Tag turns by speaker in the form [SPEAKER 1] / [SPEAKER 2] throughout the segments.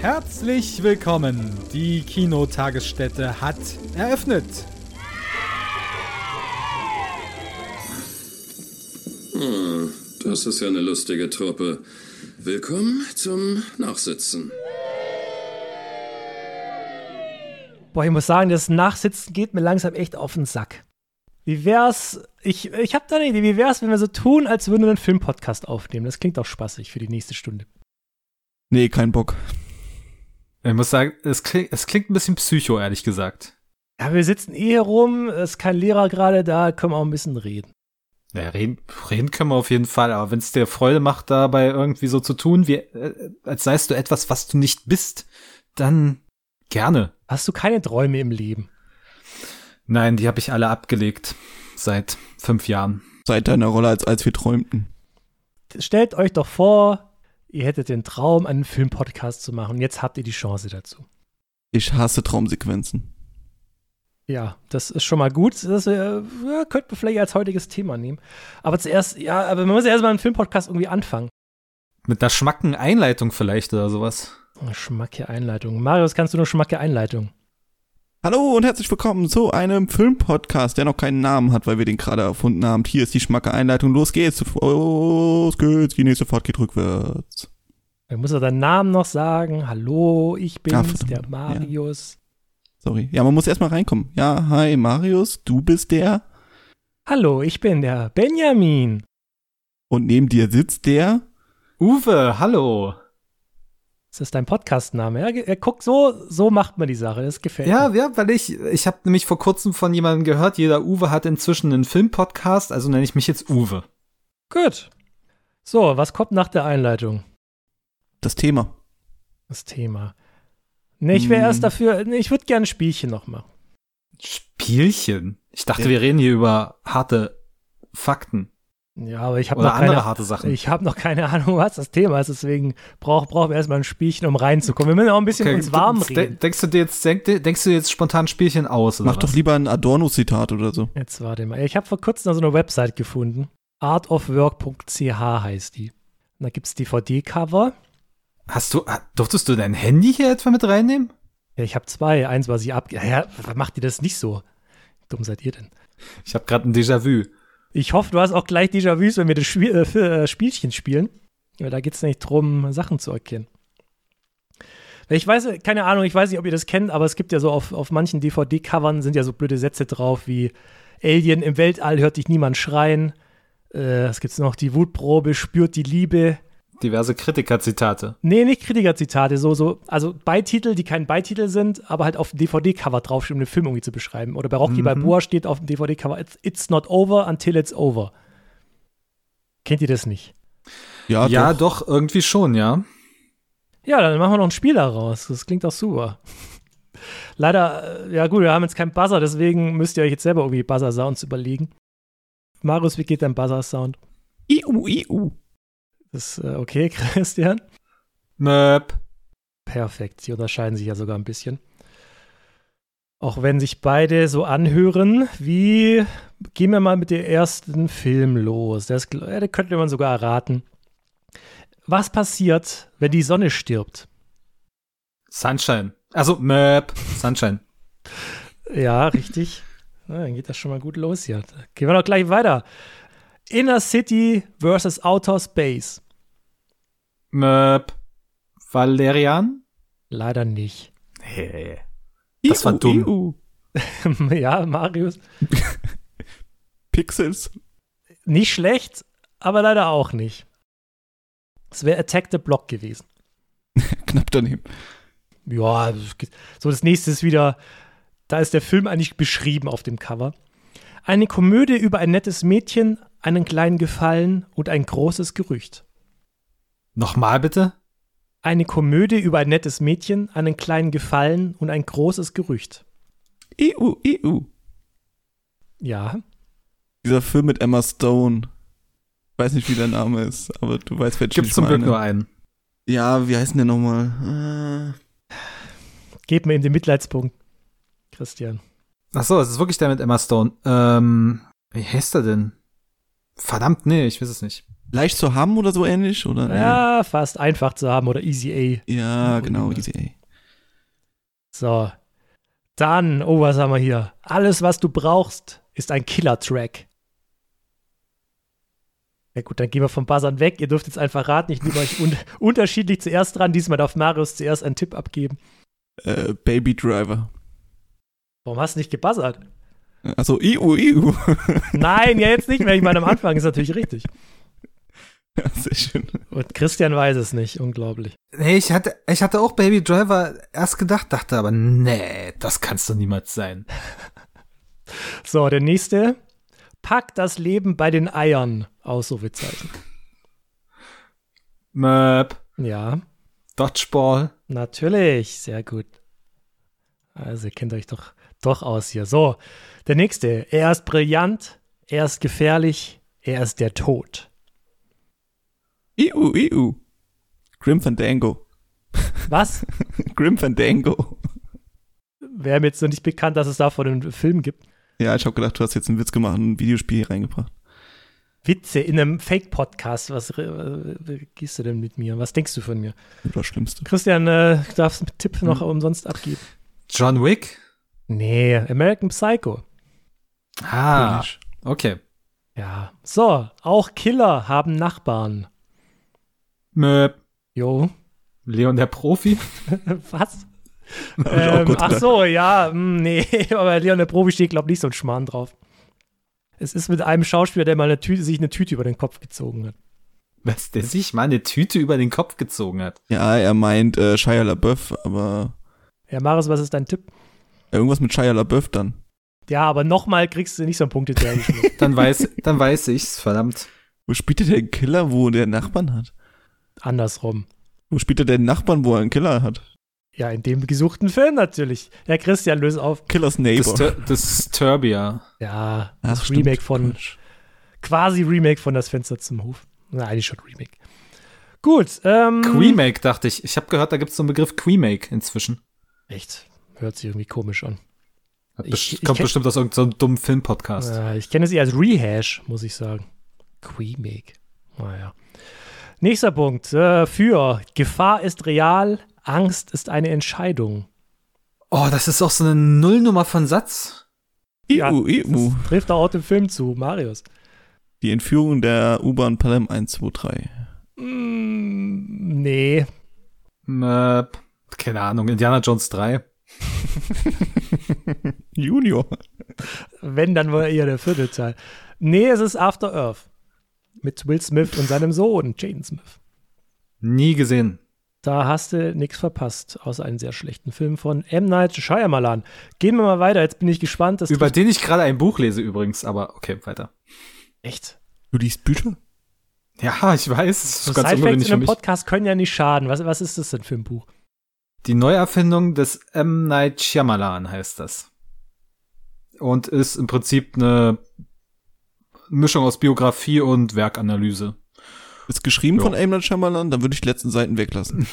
[SPEAKER 1] Herzlich willkommen. Die Kinotagesstätte hat eröffnet.
[SPEAKER 2] Hm, das ist ja eine lustige Truppe. Willkommen zum Nachsitzen.
[SPEAKER 3] Boah, ich muss sagen, das Nachsitzen geht mir langsam echt auf den Sack. Wie wär's, ich, ich habe da eine Idee, wie wär's, wenn wir so tun, als würden wir einen Filmpodcast aufnehmen? Das klingt auch spaßig für die nächste Stunde.
[SPEAKER 4] Nee, kein Bock.
[SPEAKER 1] Ich muss sagen, es klingt, es klingt ein bisschen psycho, ehrlich gesagt.
[SPEAKER 3] Ja, wir sitzen eh hier rum, es ist kein Lehrer gerade da, können wir auch ein bisschen reden.
[SPEAKER 1] Ja, reden, reden können wir auf jeden Fall, aber wenn es dir Freude macht, dabei irgendwie so zu tun, wie, äh, als seist du etwas, was du nicht bist, dann gerne.
[SPEAKER 3] Hast du keine Träume im Leben?
[SPEAKER 1] Nein, die habe ich alle abgelegt. Seit fünf Jahren.
[SPEAKER 4] Seit deiner Rolle als als wir träumten.
[SPEAKER 3] Stellt euch doch vor, ihr hättet den Traum, einen Filmpodcast zu machen und jetzt habt ihr die Chance dazu.
[SPEAKER 4] Ich hasse Traumsequenzen.
[SPEAKER 3] Ja, das ist schon mal gut. Das äh, könnten wir vielleicht als heutiges Thema nehmen. Aber zuerst, ja, aber man muss ja erstmal einen Filmpodcast irgendwie anfangen.
[SPEAKER 1] Mit einer schmacken Einleitung vielleicht oder sowas.
[SPEAKER 3] Schmacke Einleitung. Marius, kannst du nur Schmacke Einleitung?
[SPEAKER 4] Hallo und herzlich willkommen zu einem Filmpodcast, der noch keinen Namen hat, weil wir den gerade erfunden haben. Hier ist die Schmacke Einleitung. Los geht's. Los geht's. Die nächste Fahrt geht rückwärts.
[SPEAKER 3] Er muss er deinen Namen noch sagen. Hallo, ich bin's,
[SPEAKER 4] Ah,
[SPEAKER 3] der Marius.
[SPEAKER 4] Sorry. Ja, man muss erstmal reinkommen. Ja, hi Marius, du bist der.
[SPEAKER 3] Hallo, ich bin der Benjamin.
[SPEAKER 4] Und neben dir sitzt der.
[SPEAKER 1] Uwe, hallo.
[SPEAKER 3] Das ist dein Podcastname. Ja, er guckt so, so macht man die Sache. Das gefällt
[SPEAKER 1] Ja,
[SPEAKER 3] mir.
[SPEAKER 1] ja, weil ich, ich habe nämlich vor kurzem von jemandem gehört, jeder Uwe hat inzwischen einen Filmpodcast, also nenne ich mich jetzt Uwe.
[SPEAKER 3] Gut. So, was kommt nach der Einleitung?
[SPEAKER 4] Das Thema.
[SPEAKER 3] Das Thema. Nee, ich wäre
[SPEAKER 4] Hm.
[SPEAKER 3] erst dafür, nee, ich würde gerne ein Spielchen noch machen.
[SPEAKER 1] Spielchen. Ich dachte,
[SPEAKER 4] Ja.
[SPEAKER 1] wir reden hier über harte Fakten
[SPEAKER 3] Ja, aber ich habe
[SPEAKER 1] oder
[SPEAKER 3] noch
[SPEAKER 1] andere
[SPEAKER 3] keine,
[SPEAKER 1] harte Sachen.
[SPEAKER 3] ich habe noch keine Ahnung, was das Thema ist. Deswegen brauch, brauchen wir erstmal ein Spielchen, um reinzukommen. Wir müssen auch ein bisschen
[SPEAKER 1] Okay,
[SPEAKER 3] uns warm
[SPEAKER 1] de-
[SPEAKER 3] reden.
[SPEAKER 1] Denkst du dir jetzt, denk, denkst du jetzt spontan Spielchen aus? Oder
[SPEAKER 4] Mach
[SPEAKER 1] was?
[SPEAKER 4] doch lieber ein Adorno-Zitat oder so.
[SPEAKER 3] Jetzt warte mal. Ich habe vor kurzem noch so eine Website gefunden. artofwork.ch heißt die. Und da gibt's DVD-Cover.
[SPEAKER 1] Hast du, durftest du dein Handy hier etwa mit reinnehmen?
[SPEAKER 3] Ja, ich habe zwei. Eins, was ich ab. Ja, macht ihr das nicht so? Dumm seid ihr denn?
[SPEAKER 1] Ich habe gerade ein Déjà-vu.
[SPEAKER 3] Ich hoffe, du hast auch gleich Déjà-vus, wenn wir das Spiel, äh, äh, Spielchen spielen. Weil da geht es nicht drum, Sachen zu erkennen. Ich weiß, keine Ahnung, ich weiß nicht, ob ihr das kennt, aber es gibt ja so auf, auf manchen DVD-Covern sind ja so blöde Sätze drauf wie Alien im Weltall hört dich niemand schreien. Äh, es gibt noch die Wutprobe, spürt die Liebe.
[SPEAKER 1] Diverse Kritiker-Zitate.
[SPEAKER 3] Nee, nicht Kritikerzitate, so, so, also Beititel, die kein Beititel sind, aber halt auf dem DVD-Cover draufstehen, um den Film irgendwie zu beschreiben. Oder bei Rocky
[SPEAKER 1] Mhm.
[SPEAKER 3] Balboa steht auf dem DVD-Cover, it's, it's not over until it's over. Kennt ihr das nicht?
[SPEAKER 4] Ja,
[SPEAKER 1] ja,
[SPEAKER 4] doch.
[SPEAKER 1] doch. irgendwie schon, ja.
[SPEAKER 3] Ja, dann machen wir noch ein Spiel daraus. Das klingt doch super. Leider, äh, ja gut, wir haben jetzt keinen Buzzer, deswegen müsst ihr euch jetzt selber irgendwie Buzzer-Sounds überlegen. Marius, wie geht dein Buzzer-Sound?
[SPEAKER 4] Iu, iu.
[SPEAKER 3] Ist äh, okay, Christian?
[SPEAKER 1] Möp.
[SPEAKER 3] Perfekt, sie unterscheiden sich ja sogar ein bisschen. Auch wenn sich beide so anhören, wie gehen wir mal mit dem ersten Film los. Das, ja, das könnte man sogar erraten. Was passiert, wenn die Sonne stirbt?
[SPEAKER 1] Sunshine. Also, Möp. Sunshine.
[SPEAKER 3] Ja, richtig. Na, dann geht das schon mal gut los hier. Gehen wir doch gleich weiter. Inner City versus Outer Space.
[SPEAKER 1] Möp. Valerian?
[SPEAKER 3] Leider nicht.
[SPEAKER 1] Hey. Das war
[SPEAKER 4] Iu,
[SPEAKER 1] dumm.
[SPEAKER 4] iu.
[SPEAKER 3] ja, Marius.
[SPEAKER 4] Pixels.
[SPEAKER 3] Nicht schlecht, aber leider auch nicht. Es wäre Attack the Block gewesen.
[SPEAKER 4] Knapp daneben.
[SPEAKER 3] Ja, geht- so das nächste ist wieder, da ist der Film eigentlich beschrieben auf dem Cover. Eine Komödie über ein nettes Mädchen, einen kleinen Gefallen und ein großes Gerücht.
[SPEAKER 1] Nochmal bitte?
[SPEAKER 3] Eine Komödie über ein nettes Mädchen, einen kleinen Gefallen und ein großes Gerücht.
[SPEAKER 4] Iu, iu.
[SPEAKER 3] Ja,
[SPEAKER 4] Dieser Film mit Emma Stone. Weiß nicht, wie der Name ist, aber du weißt, welchen
[SPEAKER 1] Gibt's
[SPEAKER 4] ich
[SPEAKER 1] zum Glück nur einen.
[SPEAKER 4] Ja, wie heißt denn der nochmal? Äh,
[SPEAKER 3] gebt mir ihm den Mitleidspunkt, Christian.
[SPEAKER 1] Ach so, es ist wirklich der mit Emma Stone. Ähm, wie heißt er denn? Verdammt, nee, ich weiß es nicht.
[SPEAKER 4] Leicht zu haben oder so ähnlich? Oder?
[SPEAKER 3] Ja, fast einfach zu haben oder Easy A.
[SPEAKER 4] Ja, genau, easy A.
[SPEAKER 3] So. Dann, oh, was haben wir hier? Alles, was du brauchst, ist ein Killer-Track. Ja gut, dann gehen wir vom Buzzern weg. Ihr dürft jetzt einfach raten. Ich nehme euch un unterschiedlich zuerst dran. Diesmal darf Marius zuerst einen Tipp abgeben.
[SPEAKER 4] Äh, Baby Driver.
[SPEAKER 3] Warum hast du nicht gebuzzert?
[SPEAKER 4] Also IU, IU.
[SPEAKER 3] Nein, ja jetzt nicht mehr. Ich meine, am Anfang ist natürlich richtig.
[SPEAKER 4] Ja, sehr schön.
[SPEAKER 3] Und Christian weiß es nicht. Unglaublich.
[SPEAKER 1] Nee, ich hatte, ich hatte auch Baby Driver erst gedacht, dachte aber, nee, das kann's doch niemals sein.
[SPEAKER 3] So, der nächste. Pack das Leben bei den Eiern. Ausrufezeichen.
[SPEAKER 1] Möp,
[SPEAKER 3] Ja,
[SPEAKER 1] Dodgeball.
[SPEAKER 3] natürlich. Sehr gut. Also, ihr kennt euch doch, doch aus hier. So, der nächste. Er ist brillant, er ist gefährlich, er ist der Tod.
[SPEAKER 4] IU, IU. Grim Fandango.
[SPEAKER 3] Was?
[SPEAKER 4] Grim Fandango.
[SPEAKER 3] Wäre mir jetzt noch nicht bekannt, dass es davon einen Film gibt.
[SPEAKER 4] Ja, ich habe gedacht, du hast jetzt einen Witz gemacht und ein Videospiel hier reingebracht.
[SPEAKER 3] Witze in einem Fake-Podcast. Was äh, gehst du denn mit mir? Was denkst du von mir?
[SPEAKER 4] Das Schlimmste.
[SPEAKER 3] Christian, äh, du darfst einen Tipp noch umsonst abgeben.
[SPEAKER 1] John Wick?
[SPEAKER 3] Nee, American Psycho.
[SPEAKER 1] Ah,
[SPEAKER 4] Logisch.
[SPEAKER 1] okay.
[SPEAKER 3] Ja. So, auch Killer haben Nachbarn.
[SPEAKER 1] Möp.
[SPEAKER 3] Jo.
[SPEAKER 1] Leon der Profi?
[SPEAKER 3] Was? Ähm, ach so, ja, hm, nee, aber Leon der Profi steht, glaube ich, nicht so ein Schmarrn drauf. Es ist mit einem Schauspieler, der mal eine Tüte, sich eine Tüte über den Kopf gezogen hat.
[SPEAKER 1] Was, der sich mal eine Tüte über den Kopf gezogen hat.
[SPEAKER 4] Ja, er meint äh, Shia LaBeouf, aber
[SPEAKER 3] Ja, Marius, was ist dein Tipp?
[SPEAKER 4] irgendwas mit Shia LaBeouf dann.
[SPEAKER 3] Ja, aber nochmal kriegst du nicht so einen Punkt hinterher.
[SPEAKER 1] Dann weiß, dann weiß ich's, verdammt.
[SPEAKER 4] Wo spielt er den Killer, wo der Nachbarn hat?
[SPEAKER 3] Andersrum.
[SPEAKER 4] Wo spielt er den Nachbarn, wo er einen Killer hat?
[SPEAKER 3] Ja, in dem gesuchten Film natürlich. Ja, Christian, löse auf.
[SPEAKER 4] Killers Neighbor.
[SPEAKER 1] Distur Disturbia.
[SPEAKER 3] Ja,
[SPEAKER 4] Ach,
[SPEAKER 3] das
[SPEAKER 4] stimmt.
[SPEAKER 3] Remake von,
[SPEAKER 4] Quatsch.
[SPEAKER 3] quasi Remake von Das Fenster zum Hof. Na, eigentlich schon Remake. Gut, ähm.
[SPEAKER 1] Quemake, dachte ich. Ich habe gehört, da gibt's so einen Begriff Quemake inzwischen.
[SPEAKER 3] Echt, hört sich irgendwie komisch an. Ich-
[SPEAKER 1] kommt
[SPEAKER 3] kenn-
[SPEAKER 1] bestimmt aus irgendeinem dummen Filmpodcast.
[SPEAKER 3] Äh, ich kenne sie als Rehash, muss ich sagen. Quemake. Naja. Nächster Punkt. Äh, für Gefahr ist real, Angst ist eine Entscheidung.
[SPEAKER 1] Oh, das ist auch so eine Nullnummer von Satz.
[SPEAKER 3] Ja,
[SPEAKER 4] IU, IU.
[SPEAKER 3] Das trifft auch den Film zu, Marius.
[SPEAKER 4] Die Entführung der U-Bahn Pelham 123.
[SPEAKER 3] Mm, nee.
[SPEAKER 1] Möp. Keine Ahnung, Indiana Jones 3.
[SPEAKER 4] Junior.
[SPEAKER 3] Wenn, dann wohl eher der vierte Teil. Nee, es ist After Earth. Mit Will Smith und seinem Sohn, Jaden Smith.
[SPEAKER 1] Nie gesehen.
[SPEAKER 3] Da hast du nichts verpasst, außer einen sehr schlechten Film von M. Night Shyamalan. Gehen wir mal weiter, jetzt bin ich gespannt. Das
[SPEAKER 1] Über den ich gerade ein Buch lese übrigens, aber okay, weiter.
[SPEAKER 3] Echt?
[SPEAKER 4] Du liest Bücher?
[SPEAKER 1] Ja, ich weiß,
[SPEAKER 3] So
[SPEAKER 1] ist ganz
[SPEAKER 3] Sidefacts
[SPEAKER 1] ungewöhnlich
[SPEAKER 3] in einem. Podcast können ja nicht schaden. Was, was ist das denn für ein Buch?
[SPEAKER 1] Die Neuerfindung des M. Night Shyamalan heißt das. Und ist im Prinzip eine Mischung aus Biografie und Werkanalyse.
[SPEAKER 4] Ist geschrieben
[SPEAKER 1] Ja.
[SPEAKER 4] von M. Night Shyamalan, dann würde ich die letzten Seiten weglassen.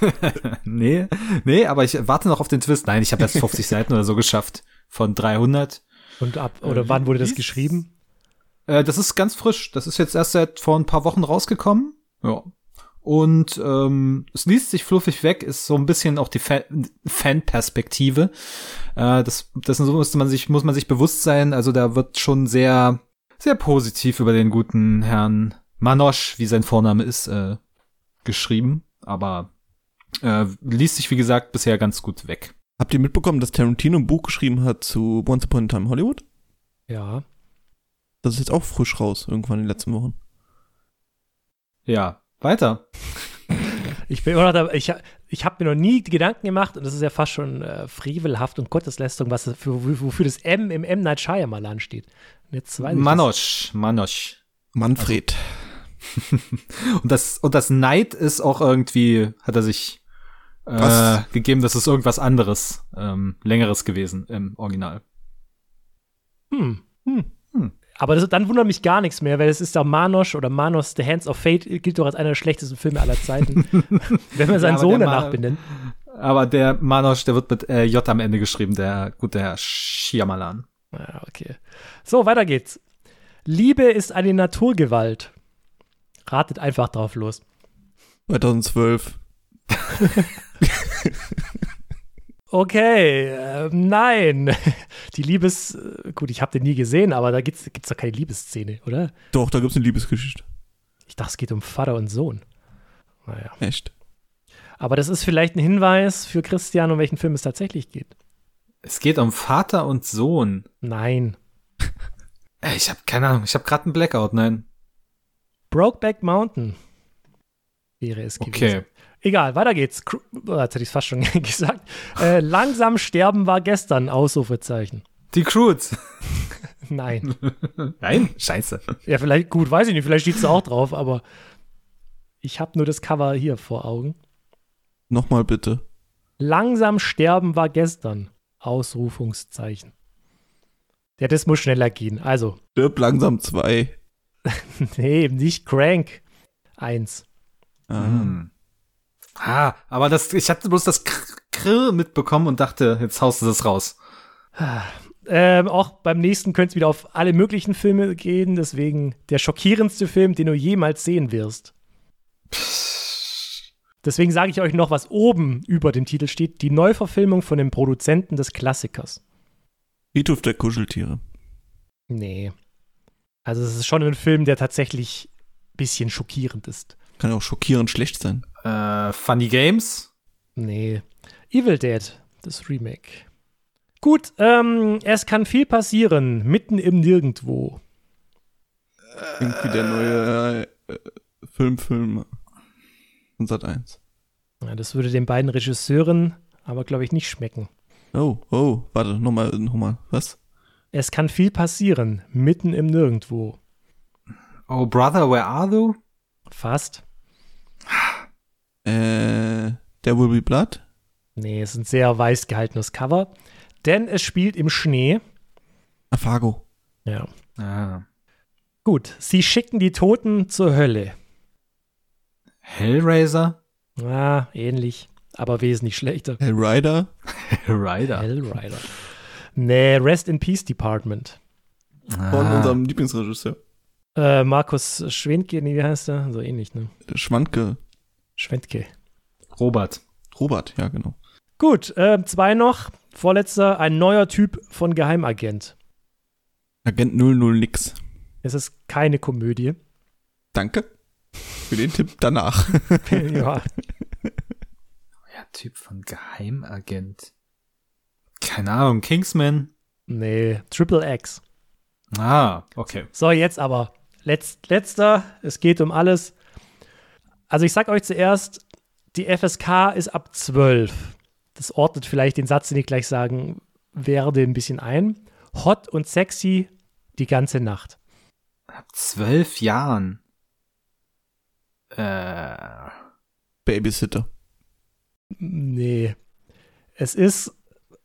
[SPEAKER 1] nee, nee, aber ich warte noch auf den Twist. Nein, ich habe erst 50 Seiten oder so geschafft von 300.
[SPEAKER 3] Und ab, oder
[SPEAKER 1] Äh,
[SPEAKER 3] wann wurde das
[SPEAKER 1] ist-
[SPEAKER 3] geschrieben?
[SPEAKER 1] Äh, das ist ganz frisch. Das ist jetzt erst seit vor ein paar Wochen rausgekommen. Ja. Und ähm, es liest sich fluffig weg, ist so ein bisschen auch die Fan- Fan-Perspektive. Äh, das, dessen so müsste man sich, muss man sich bewusst sein. Also da wird schon sehr, sehr positiv über den guten Herrn Manosch, wie sein Vorname ist, äh, geschrieben. Aber äh, liest sich, wie gesagt, bisher ganz gut weg.
[SPEAKER 4] Habt ihr mitbekommen, dass Tarantino ein Buch geschrieben hat zu Once Upon a Time Hollywood?
[SPEAKER 3] Ja.
[SPEAKER 4] Das ist jetzt auch frisch raus, irgendwann in den letzten Wochen.
[SPEAKER 1] Ja, weiter.
[SPEAKER 3] Ich bin immer noch da, ich, ich habe mir noch nie Gedanken gemacht, und das ist ja fast schon äh, frevelhaft und Gotteslästerung, was für, wofür das M im M. Night Shyamalan steht. Und jetzt weiß ich das.
[SPEAKER 1] Manosch, Manosch.
[SPEAKER 4] Manfred.
[SPEAKER 1] Und das, und das Neid ist auch irgendwie, hat er sich äh, gegeben, das ist irgendwas anderes, ähm, längeres gewesen im Original.
[SPEAKER 3] Hm.
[SPEAKER 1] Hm, hm.
[SPEAKER 3] Aber das, dann wundert mich gar nichts mehr, weil es ist ja Manosch oder Manos, The Hands of Fate, gilt doch als einer der schlechtesten Filme aller Zeiten. Wenn man seinen
[SPEAKER 1] aber
[SPEAKER 3] Sohn danach
[SPEAKER 1] Ma-
[SPEAKER 3] benennt.
[SPEAKER 1] Aber der Manosch, der wird mit äh, J am Ende geschrieben, der gute Herr Shyamalan.
[SPEAKER 3] Ja, okay. So, weiter geht's. Liebe ist eine Naturgewalt. Ratet einfach drauf los.
[SPEAKER 4] 2012.
[SPEAKER 3] Okay, äh, nein. Die Liebes. äh, Gut, ich habe den nie gesehen, aber da gibt's, gibt's doch keine Liebesszene, oder?
[SPEAKER 4] Doch, da gibt's eine Liebesgeschichte.
[SPEAKER 3] Ich dachte, es geht um Vater und Sohn. Naja.
[SPEAKER 4] Echt.
[SPEAKER 3] Aber das ist vielleicht ein Hinweis für Christian, um welchen Film es tatsächlich geht.
[SPEAKER 1] Es geht um Vater und Sohn.
[SPEAKER 3] Nein.
[SPEAKER 1] Ey, ich habe keine Ahnung. Ich habe gerade einen Blackout. Nein.
[SPEAKER 3] Brokeback Mountain wäre es gewesen.
[SPEAKER 1] Okay.
[SPEAKER 3] Egal, weiter geht's. Cru- Oh, jetzt hätte ich es fast schon gesagt. Äh, langsam sterben war gestern, Ausrufezeichen.
[SPEAKER 1] Die Croods.
[SPEAKER 3] Nein.
[SPEAKER 1] Nein. Scheiße.
[SPEAKER 3] Ja, vielleicht, gut, weiß ich nicht, vielleicht steht es auch drauf, aber ich habe nur das Cover hier vor Augen.
[SPEAKER 4] Nochmal bitte.
[SPEAKER 3] Langsam sterben war gestern, Ausrufungszeichen. Ja, das muss schneller gehen. Also,
[SPEAKER 4] Stirb langsam zwei.
[SPEAKER 3] nee, nicht Crank. Eins.
[SPEAKER 4] Ah.
[SPEAKER 1] Hm. Ah, aber das, ich hatte bloß das Kr Krr mitbekommen und dachte, jetzt haust du das raus.
[SPEAKER 3] Ähm, auch beim nächsten könnte es wieder auf alle möglichen Filme gehen, deswegen der schockierendste Film, den du jemals sehen wirst. Deswegen sage ich euch noch, was oben über dem Titel steht: die Neuverfilmung von dem Produzenten des Klassikers.
[SPEAKER 4] Friedhof der Kuscheltiere.
[SPEAKER 3] Nee. Also, es ist schon ein Film, der tatsächlich ein bisschen schockierend ist.
[SPEAKER 4] Kann ja auch schockierend schlecht sein.
[SPEAKER 1] Äh, Funny Games?
[SPEAKER 3] Nee. Evil Dead, das Remake. Gut, ähm, es kann viel passieren, mitten im Nirgendwo.
[SPEAKER 4] Irgendwie der neue äh, äh, Filmfilm von Sat 1.
[SPEAKER 3] Ja, das würde den beiden Regisseuren aber, glaube ich, nicht schmecken.
[SPEAKER 4] Oh, oh, warte, nochmal, nochmal. Was?
[SPEAKER 3] Es kann viel passieren, mitten im Nirgendwo.
[SPEAKER 1] Oh, Brother, where are you?
[SPEAKER 3] Fast.
[SPEAKER 4] Äh, There Will Be Blood?
[SPEAKER 3] Nee, es ist ein sehr weiß gehaltenes Cover. Denn es spielt im Schnee.
[SPEAKER 4] Fargo.
[SPEAKER 3] Ja.
[SPEAKER 1] Ah.
[SPEAKER 3] Gut, sie schicken die Toten zur Hölle.
[SPEAKER 1] Hellraiser?
[SPEAKER 3] Ah, ähnlich, aber wesentlich schlechter.
[SPEAKER 4] Hellrider?
[SPEAKER 1] Rider.
[SPEAKER 3] Hellrider. Nee, Rest in Peace Department.
[SPEAKER 4] Von
[SPEAKER 1] Ah.
[SPEAKER 4] unserem Lieblingsregisseur.
[SPEAKER 3] Äh, Markus Schwendke, nee, wie heißt er? So ähnlich, ne?
[SPEAKER 4] Schwandke.
[SPEAKER 3] Schwendke.
[SPEAKER 1] Robert.
[SPEAKER 4] Robert, ja, genau.
[SPEAKER 3] Gut, äh, zwei noch. Vorletzter, ein neuer Typ von Geheimagent.
[SPEAKER 4] Agent 00 nix.
[SPEAKER 3] Es ist keine Komödie.
[SPEAKER 4] Danke für den Tipp danach.
[SPEAKER 3] ja,
[SPEAKER 1] Ja, Typ von Geheimagent. Keine Ahnung, Kingsman?
[SPEAKER 3] nee, Triple X.
[SPEAKER 1] Ah, okay.
[SPEAKER 3] So, jetzt aber. Letz, letzter, es geht um alles. Also ich sag euch zuerst, die FSK ist ab 12. Das ordnet vielleicht den Satz, den ich gleich sagen werde, ein bisschen ein. Hot und sexy die ganze Nacht.
[SPEAKER 1] Ab zwölf Jahren. Äh,
[SPEAKER 4] Babysitter.
[SPEAKER 3] Nee. Es ist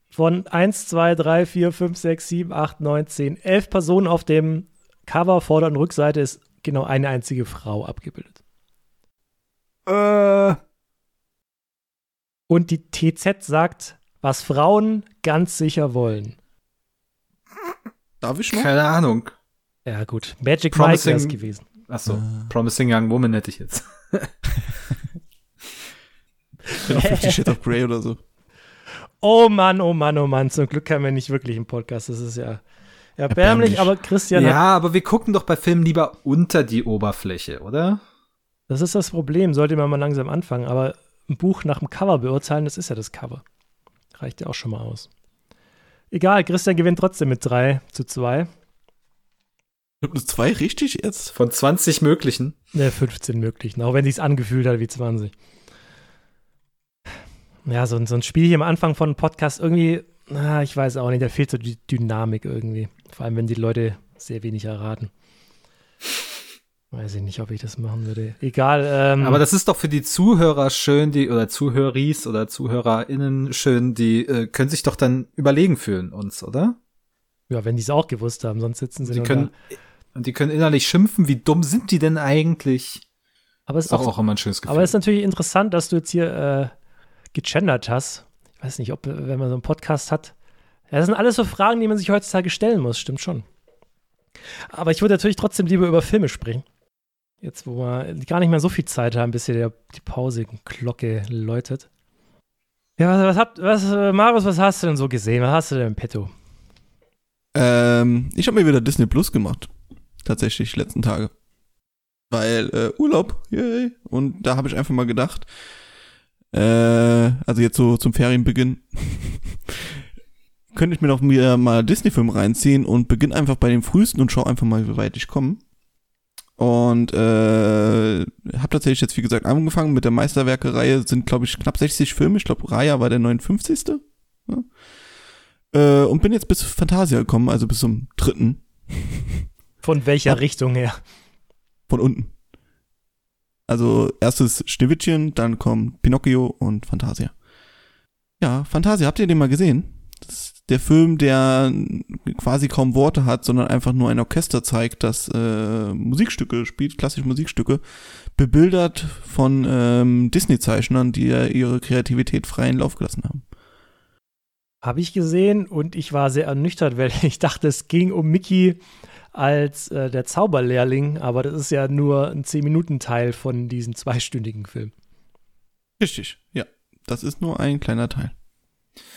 [SPEAKER 3] von 1, 2, 3, 4, 5, 6, 7, 8, 9, 10, 11 Personen auf dem Cover, Vorder- und Rückseite ist genau eine einzige Frau abgebildet.
[SPEAKER 1] Äh,
[SPEAKER 3] Und die TZ sagt, was Frauen ganz sicher wollen.
[SPEAKER 4] Darf ich noch?
[SPEAKER 1] keine Ahnung.
[SPEAKER 3] Ja, gut. Magic Mike
[SPEAKER 1] Promising-
[SPEAKER 3] wäre es gewesen.
[SPEAKER 1] Achso,
[SPEAKER 4] Äh.
[SPEAKER 1] Promising Young Woman hätte ich jetzt.
[SPEAKER 4] Genau, Fifty Shades of Grey oder so.
[SPEAKER 3] Oh Mann, oh Mann, oh Mann. Zum Glück haben wir nicht wirklich einen Podcast. Das ist ja erbärmlich,
[SPEAKER 4] Erbärmlich.
[SPEAKER 3] aber Christian
[SPEAKER 1] Ja, aber wir gucken doch bei Filmen lieber unter die Oberfläche, oder?
[SPEAKER 3] Das ist das Problem. Sollte man mal langsam anfangen. Aber ein Buch nach dem Cover beurteilen, das ist ja das Cover. Reicht ja auch schon mal aus. Egal, Christian gewinnt trotzdem mit 3 zu 2.
[SPEAKER 4] Gibt es zwei richtig jetzt?
[SPEAKER 1] Von 20 möglichen.
[SPEAKER 3] Ne, 15 möglichen, auch wenn sich's angefühlt hat wie 20. Ja, so, ein- so ein Spiel hier am Anfang von einem Podcast irgendwie, na, ich weiß auch nicht, da fehlt so die Dynamik irgendwie. Vor allem, wenn die Leute sehr wenig erraten. Weiß ich nicht, ob ich das machen würde. Egal. Ähm,
[SPEAKER 1] Aber das ist doch für die Zuhörer schön, die, oder Zuhöris oder ZuhörerInnen schön, die äh, können sich doch dann überlegen fühlen, uns, oder?
[SPEAKER 3] ja, wenn die es auch gewusst haben, sonst sitzen sie
[SPEAKER 1] Die können, und die können innerlich schimpfen, wie dumm sind die denn eigentlich?
[SPEAKER 3] da. Aber es
[SPEAKER 1] Ist
[SPEAKER 3] auch,
[SPEAKER 1] auch immer ein schönes Gefühl.
[SPEAKER 3] aber es ist natürlich interessant, dass du jetzt hier äh, gegendert hast. Ich weiß nicht, ob, wenn man so einen Podcast hat. Ja, das sind alles so Fragen, die man sich heutzutage stellen muss, stimmt schon. Aber ich würde natürlich trotzdem lieber über Filme sprechen. Jetzt, wo wir gar nicht mehr so viel Zeit haben, bis hier die Pauseglocke läutet. Ja, was, was habt, was, äh, Marius, was hast du denn so gesehen? Was hast du denn im Petto?
[SPEAKER 4] Ähm, ich habe mir wieder Disney Plus gemacht. Tatsächlich, letzten Tage. Weil äh, Urlaub, yay. Und da habe ich einfach mal gedacht, äh, also jetzt so zum Ferienbeginn, könnte ich mir noch mal Disney-Film reinziehen und beginne einfach bei dem frühesten und schau einfach mal, wie weit ich komme. Und äh, habe tatsächlich jetzt, wie gesagt, angefangen mit der Meisterwerke-Reihe. Sind, glaube ich, knapp 60 Filme. Ich glaube, Raya war der 59. Ja. Äh, und bin jetzt bis Fantasia gekommen, also bis zum dritten.
[SPEAKER 3] Von welcher ja. Richtung her?
[SPEAKER 4] Von unten. Also erstes Schneewittchen, dann kommt Pinocchio und Fantasia. Ja, Fantasia, habt ihr den mal gesehen? Das ist der Film, der quasi kaum Worte hat, sondern einfach nur ein Orchester zeigt, das äh, Musikstücke spielt, klassische Musikstücke, bebildert von ähm, Disney-Zeichnern, die ja ihre Kreativität freien Lauf gelassen haben.
[SPEAKER 3] Habe ich gesehen und ich war sehr ernüchtert, weil ich dachte, es ging um Mickey als äh, der Zauberlehrling, aber das ist ja nur ein 10-Minuten-Teil von diesem zweistündigen Film.
[SPEAKER 4] Richtig, ja. Das ist nur ein kleiner Teil.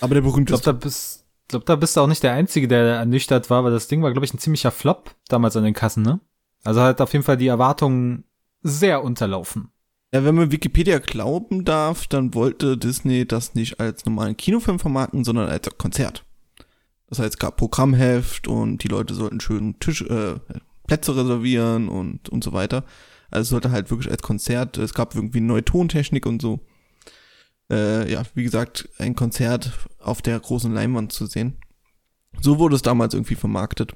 [SPEAKER 4] Aber der berühmte.
[SPEAKER 1] Ich glaube, da bist, glaub, da bist du auch nicht der Einzige, der ernüchtert war, weil das Ding war, glaube ich, ein ziemlicher Flop damals an den Kassen, ne? Also hat auf jeden Fall die Erwartungen sehr unterlaufen.
[SPEAKER 4] Ja, wenn man Wikipedia glauben darf, dann wollte Disney das nicht als normalen Kinofilm vermarkten, sondern als Konzert. Das heißt, es gab Programmheft und die Leute sollten schön Tisch, äh, Plätze reservieren und, und so weiter. Also es sollte halt wirklich als Konzert, es gab irgendwie neue Tontechnik und so äh, ja, wie gesagt, ein Konzert auf der großen Leinwand zu sehen. So wurde es damals irgendwie vermarktet.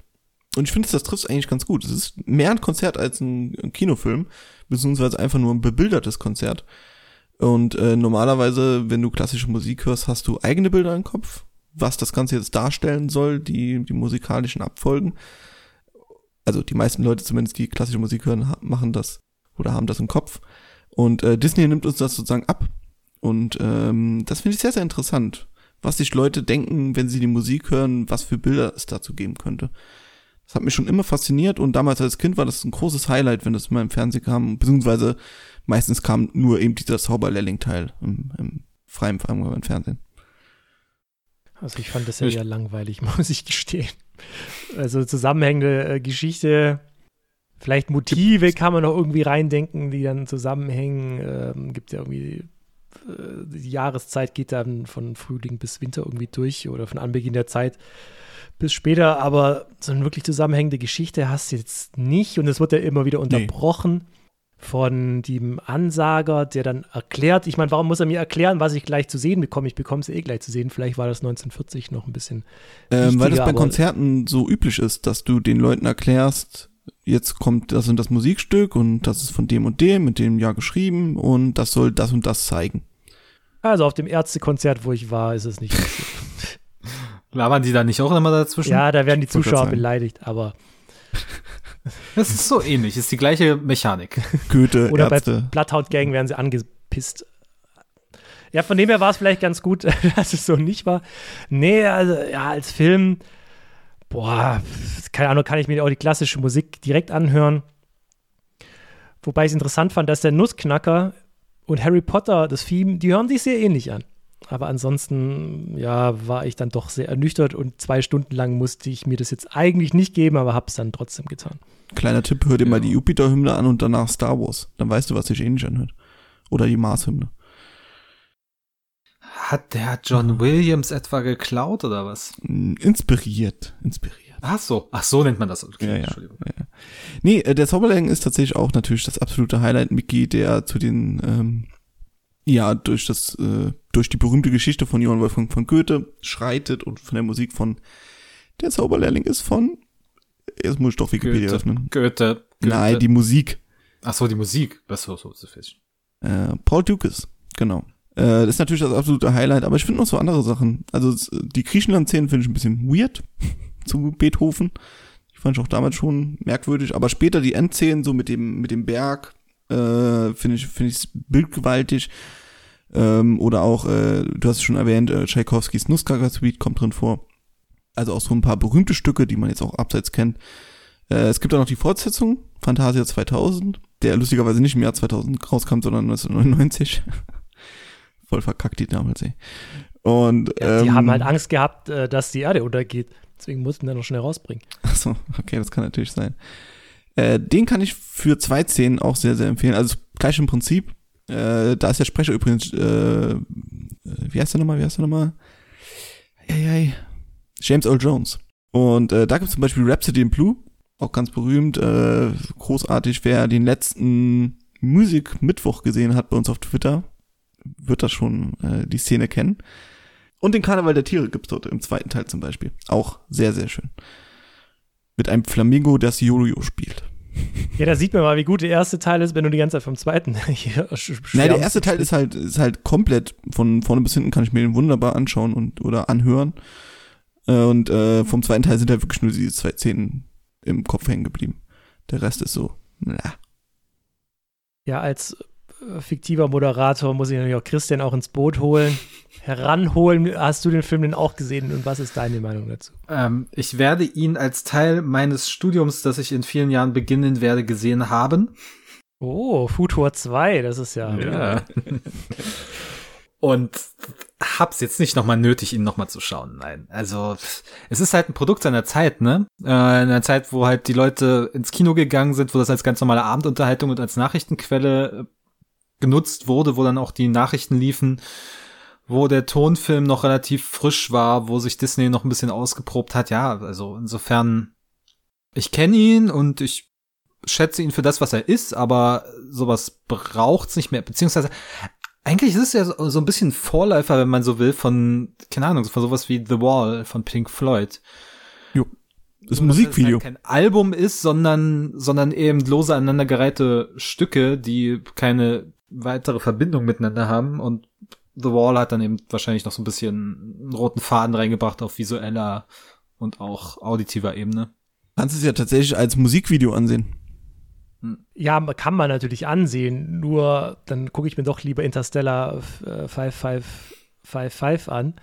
[SPEAKER 4] Und ich finde, das trifft eigentlich ganz gut. Es ist mehr ein Konzert als ein, ein Kinofilm, beziehungsweise einfach nur ein bebildertes Konzert. Und äh, normalerweise, wenn du klassische Musik hörst, hast du eigene Bilder im Kopf, was das Ganze jetzt darstellen soll, die, die musikalischen Abfolgen. Also die meisten Leute zumindest, die klassische Musik hören, machen das oder haben das im Kopf. Und äh, Disney nimmt uns das sozusagen ab und ähm, das finde ich sehr, sehr interessant, was sich Leute denken, wenn sie die Musik hören, was für Bilder es dazu geben könnte. Das hat mich schon immer fasziniert und damals als Kind war das ein großes Highlight, wenn das mal im Fernsehen kam, beziehungsweise meistens kam nur eben dieser Zauberlehrling-Teil im, im freien im Fernsehen.
[SPEAKER 3] Also ich fand das ja eher langweilig, muss ich gestehen. Also zusammenhängende äh, Geschichte, vielleicht Motive kann man noch irgendwie reindenken, die dann zusammenhängen. Ähm, gibt ja irgendwie die Jahreszeit geht dann von Frühling bis Winter irgendwie durch oder von Anbeginn der Zeit bis später, aber so eine wirklich zusammenhängende Geschichte hast du jetzt nicht und es wird ja immer wieder unterbrochen. Nee. Von dem Ansager, der dann erklärt, ich meine, warum muss er mir erklären, was ich gleich zu sehen bekomme? Ich bekomme es eh gleich zu sehen. Vielleicht war das 1940 noch ein bisschen.
[SPEAKER 4] Ähm, weil das bei Konzerten so üblich ist, dass du den Leuten erklärst, jetzt kommt das und das Musikstück und das ist von dem und dem mit dem Jahr geschrieben und das soll das und das zeigen.
[SPEAKER 3] Also auf dem Ärztekonzert, wo ich war, ist es nicht passiert.
[SPEAKER 1] Labern die da nicht auch immer dazwischen?
[SPEAKER 3] Ja, da werden die Zuschauer beleidigt, aber.
[SPEAKER 1] Das ist so ähnlich, ist die gleiche Mechanik.
[SPEAKER 4] Goethe,
[SPEAKER 3] Oder Ärzte. bei Bloodhound Gang werden sie angepisst. Ja, von dem her war es vielleicht ganz gut, dass es so nicht war. Nee, also ja, als Film, boah, keine Ahnung, kann ich mir auch die klassische Musik direkt anhören. Wobei ich es interessant fand, dass der Nussknacker und Harry Potter, das Theme, die hören sich sehr ähnlich an. Aber ansonsten, ja, war ich dann doch sehr ernüchtert und zwei Stunden lang musste ich mir das jetzt eigentlich nicht geben, aber hab's dann trotzdem getan.
[SPEAKER 4] Kleiner Tipp, hör dir ja. mal die Jupiter-Hymne an und danach Star Wars. Dann weißt du, was sich ähnlich anhört. Oder die Mars-Hymne.
[SPEAKER 1] Hat der John Williams etwa geklaut oder was?
[SPEAKER 4] Inspiriert, inspiriert.
[SPEAKER 1] Ach so, ach so nennt man das. Okay,
[SPEAKER 4] ja, ja, Entschuldigung. Ja. Nee, äh, der Zauberlehrling ist tatsächlich auch natürlich das absolute Highlight, Mickey, der zu den, ähm, ja, durch das, äh, durch die berühmte Geschichte von Johann Wolfgang von Goethe schreitet und von der Musik von der Zauberlehrling ist von, jetzt muss ich doch Wikipedia
[SPEAKER 1] Goethe,
[SPEAKER 4] öffnen.
[SPEAKER 1] Goethe,
[SPEAKER 4] Goethe. Nein, die Musik.
[SPEAKER 1] Ach so, die Musik. Was so, so, so
[SPEAKER 4] fest. Äh, Paul Dukas, genau. Äh, das ist natürlich das absolute Highlight, aber ich finde noch so andere Sachen. Also die Griechenland-Szenen finde ich ein bisschen weird zu Beethoven. Die fand ich auch damals schon merkwürdig, aber später die Endszenen so mit dem, mit dem Berg, äh, finde ich, finde ich bildgewaltig. Ähm, oder auch, äh, du hast es schon erwähnt, äh, Tchaikovskis Nussknacker Suite kommt drin vor. Also auch so ein paar berühmte Stücke, die man jetzt auch abseits kennt. Äh, es gibt auch noch die Fortsetzung, Fantasia 2000, der lustigerweise nicht im Jahr 2000 rauskam, sondern 1999. Voll verkackt die damals, ey. Und,
[SPEAKER 3] Ja, die
[SPEAKER 4] ähm,
[SPEAKER 3] haben halt Angst gehabt, äh, dass die Erde untergeht. Deswegen mussten wir noch schnell rausbringen.
[SPEAKER 4] Achso, okay, das kann natürlich sein. Äh, den kann ich für zwei Szenen auch sehr, sehr empfehlen. Also gleich im Prinzip. Äh, da ist der Sprecher übrigens, äh, äh, wie heißt der nochmal, wie heißt der nochmal? Ei, ei. James Earl Jones. Und äh, da gibt es zum Beispiel Rhapsody in Blue, auch ganz berühmt, großartig. Wer den letzten Musik-Mittwoch gesehen hat bei uns auf Twitter, wird das schon äh, die Szene kennen. Und den Karneval der Tiere gibt's dort im zweiten Teil zum Beispiel. Auch sehr, sehr schön. Mit einem Flamingo, das Jojo spielt.
[SPEAKER 3] Ja, da sieht man mal, wie gut der erste Teil ist, wenn du die ganze Zeit vom zweiten hier
[SPEAKER 4] Nein, der erste Teil ist halt, ist halt komplett von vorne bis hinten kann ich mir den wunderbar anschauen und oder anhören. Äh, Und äh, vom zweiten Teil sind halt wirklich nur diese zwei Szenen im Kopf hängen geblieben. Der Rest ist so, na.
[SPEAKER 3] Ja, als fiktiver Moderator muss ich natürlich auch Christian auch ins Boot holen, heranholen. Hast du den Film denn auch gesehen und was ist deine Meinung dazu?
[SPEAKER 1] Ähm, ich werde ihn als Teil meines Studiums, das ich in vielen Jahren beginnen werde, gesehen haben.
[SPEAKER 3] Oh, Futur 2, das ist ja.
[SPEAKER 1] Und hab's jetzt nicht nochmal nötig, ihn nochmal zu schauen. Nein. Also, es ist halt ein Produkt seiner Zeit, ne? Äh, in einer Zeit, wo halt die Leute ins Kino gegangen sind, wo das als ganz normale Abendunterhaltung und als Nachrichtenquelle äh, genutzt wurde, wo dann auch die Nachrichten liefen, wo der Tonfilm noch relativ frisch war, wo sich Disney noch ein bisschen ausgeprobt hat. Ja, also insofern, ich kenne ihn und ich schätze ihn für das, was er ist, aber sowas braucht's nicht mehr, beziehungsweise eigentlich ist es ja so, so ein bisschen Vorläufer, wenn man so will, von, keine Ahnung, von sowas wie The Wall von Pink Floyd.
[SPEAKER 4] Jo. Das
[SPEAKER 1] Nur,
[SPEAKER 4] ein
[SPEAKER 1] dass
[SPEAKER 4] Musikvideo.
[SPEAKER 1] Es halt kein Album ist, sondern, sondern eben lose aneinandergereihte Stücke, die keine weitere Verbindung miteinander haben und The Wall hat dann eben wahrscheinlich noch so ein bisschen einen roten Faden reingebracht auf visueller und auch auditiver Ebene.
[SPEAKER 4] Kannst es ja tatsächlich als Musikvideo ansehen.
[SPEAKER 3] Ja, kann man natürlich ansehen, nur dann gucke ich mir doch lieber Interstellar äh, 5555 an,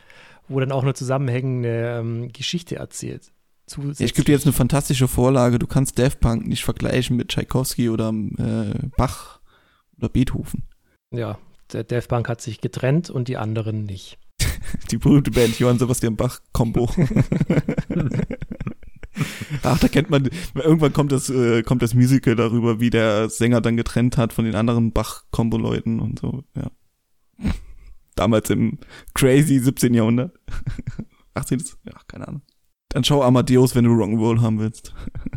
[SPEAKER 3] wo dann auch eine zusammenhängende ähm, Geschichte erzählt.
[SPEAKER 4] Ja, ich gebe dir jetzt eine fantastische Vorlage. Du kannst Daft Punk nicht vergleichen mit Tchaikovsky oder äh, Bach oder Beethoven.
[SPEAKER 3] Ja, der Daft Punk hat sich getrennt und die anderen nicht.
[SPEAKER 4] Die berühmte Band Johann Sebastian Bach Combo. Ach, da kennt man, irgendwann kommt das, äh, kommt das Musical darüber, wie der Sänger dann getrennt hat von den anderen Bach-Kombo-Leuten und so, ja. Damals im crazy 17. Jahrhundert. 18. Ja, keine Ahnung. Dann schau Amadeus, wenn du Rock'n'Roll haben willst.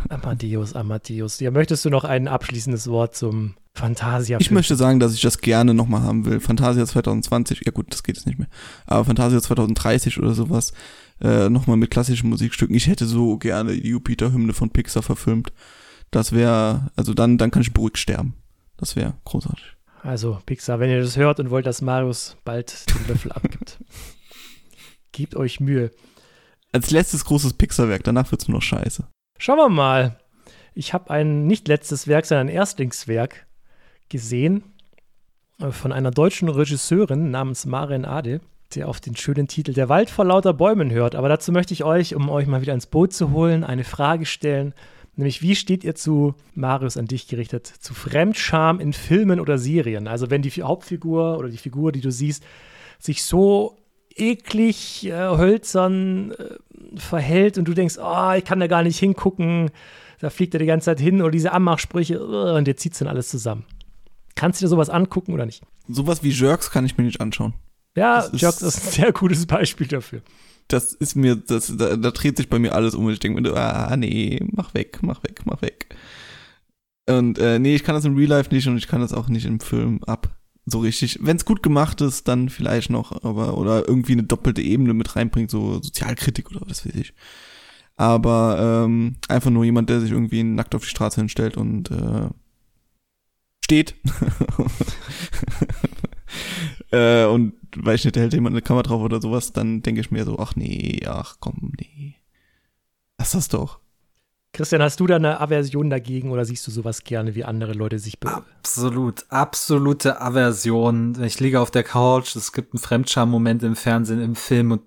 [SPEAKER 3] Amadeus, Amadeus. Ja, möchtest du noch ein abschließendes Wort zum Fantasia?
[SPEAKER 4] Ich möchte sagen, dass ich das gerne nochmal haben will. Fantasia 2020, ja gut, das geht jetzt nicht mehr. Aber Fantasia 2030 oder sowas, äh, nochmal mit klassischen Musikstücken. Ich hätte so gerne die Jupiter-Hymne von Pixar verfilmt. Das wäre, also dann, dann kann ich beruhigt sterben. Das wäre großartig.
[SPEAKER 3] Also, Pixar, wenn ihr das hört und wollt, dass Marius bald den Löffel abgibt, gebt euch Mühe.
[SPEAKER 4] Als letztes großes Pixar-Werk, danach wird's nur noch scheiße.
[SPEAKER 3] Schauen wir mal. Ich habe ein nicht letztes Werk, sondern ein Erstlingswerk gesehen äh, von einer deutschen Regisseurin namens Maren Ade, der auf den schönen Titel Der Wald vor lauter Bäumen hört. Aber dazu möchte ich euch, um euch mal wieder ins Boot zu holen, eine Frage stellen. Nämlich, wie steht ihr zu, Marius, an dich gerichtet, zu Fremdscham in Filmen oder Serien? Also, wenn die Hauptfigur oder die Figur, die du siehst, sich so eklig, äh, hölzern äh, verhält und du denkst, oh, ich kann da gar nicht hingucken, da fliegt er die ganze Zeit hin oder diese Anmachsprüche uh, und der zieht dann alles zusammen. Kannst du dir sowas angucken oder nicht?
[SPEAKER 4] Sowas wie Jerks kann ich mir nicht anschauen.
[SPEAKER 3] Ja,
[SPEAKER 4] Das ist-
[SPEAKER 3] Jerks ist ein sehr gutes Beispiel dafür.
[SPEAKER 4] Das ist mir, das, da, da dreht sich bei mir alles um und ich denke mir, ah, nee, mach weg, mach weg, mach weg. Und äh, nee, ich kann das im Real Life nicht und ich kann das auch nicht im Film ab. So richtig. Wenn es gut gemacht ist, dann vielleicht noch, aber oder irgendwie eine doppelte Ebene mit reinbringt, so Sozialkritik oder was weiß ich. Aber ähm, einfach nur jemand, der sich irgendwie nackt auf die Straße hinstellt und äh, steht. äh, und weiß nicht, da hält jemand eine Kamera drauf oder sowas, dann denke ich mir so, ach nee, ach komm, nee. Lass das doch.
[SPEAKER 3] Christian, hast du da eine Aversion dagegen oder siehst du sowas gerne, wie andere Leute sich be
[SPEAKER 1] Absolut, absolute Aversion. Ich liege auf der Couch, es gibt einen Fremdscham-Moment im Fernsehen, im Film und